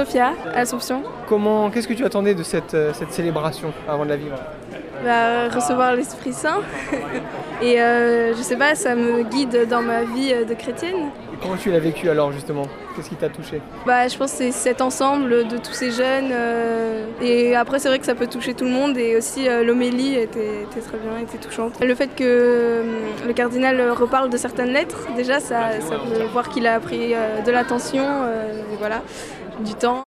Sophia, Assomption. Comment, qu'est-ce que tu attendais de cette, euh, cette célébration avant de la vivre? Bah, Recevoir l'Esprit Saint. Et euh, je sais pas, ça me guide dans ma vie de chrétienne. Comment tu l'as vécu alors justement? Qu'est-ce qui t'a touché? Bah, Je pense que c'est cet ensemble de tous ces jeunes. Euh, et après, c'est vrai que ça peut toucher tout le monde. Et aussi, euh, l'homélie était, très bien, était touchante. Le fait que euh, le cardinal reparle de certaines lettres, déjà, ça, ça peut voir qu'il a pris de l'attention, voilà, du temps.